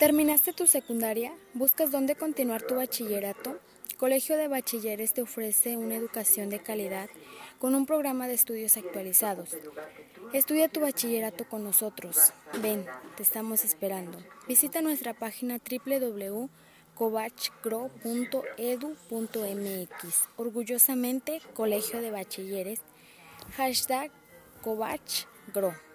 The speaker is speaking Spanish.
¿Terminaste tu secundaria? ¿Buscas dónde continuar tu bachillerato? Colegio de Bachilleres te ofrece una educación de calidad con un programa de estudios actualizados. Estudia tu bachillerato con nosotros. Ven, te estamos esperando. Visita nuestra página www.covachgro.edu.mx. Orgullosamente, Colegio de Bachilleres. Hashtag Covachgro.